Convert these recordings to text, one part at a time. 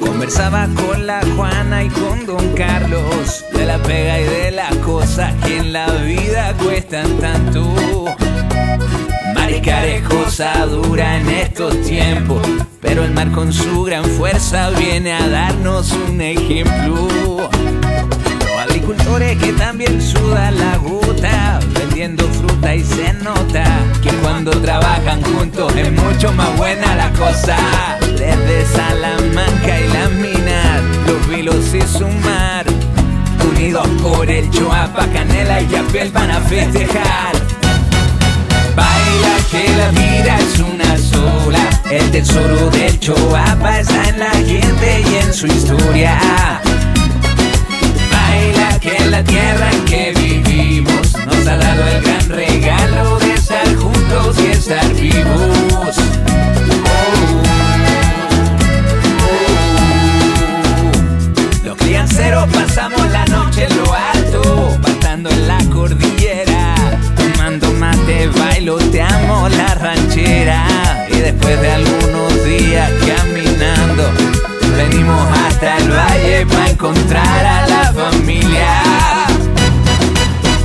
Conversaba con la Juana y con Don Carlos de la pega y de las cosas que en la vida cuestan tanto. Maricar es cosa dura en estos tiempos, pero el mar con su gran fuerza viene a darnos un ejemplo. Y se nota que cuando trabajan juntos es mucho más buena la cosa. Desde Salamanca y las minas, los vilos y su mar, unidos por el Choapa, Canela y Yapel van a festejar. Baila que la vida es una sola. El tesoro del Choapa está en la gente y en su historia. Bailoteamos la ranchera y después de algunos días caminando, venimos hasta el valle para encontrar a la familia.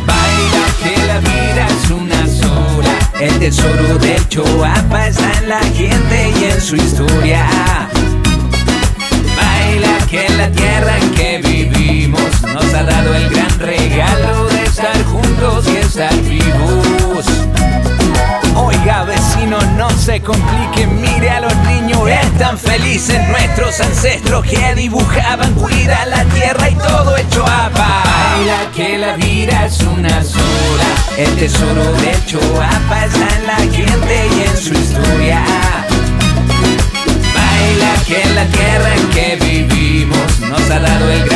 Baila que la vida es una sola, el tesoro del Choapa está en la gente y en su historia. Baila que la se complique, mire a los niños, están felices nuestros ancestros que dibujaban, cuida la tierra y todo hecho apa. Baila que la vida es una sola, el tesoro del Choapa está en la gente y en su historia. Baila que la tierra en que vivimos nos ha dado el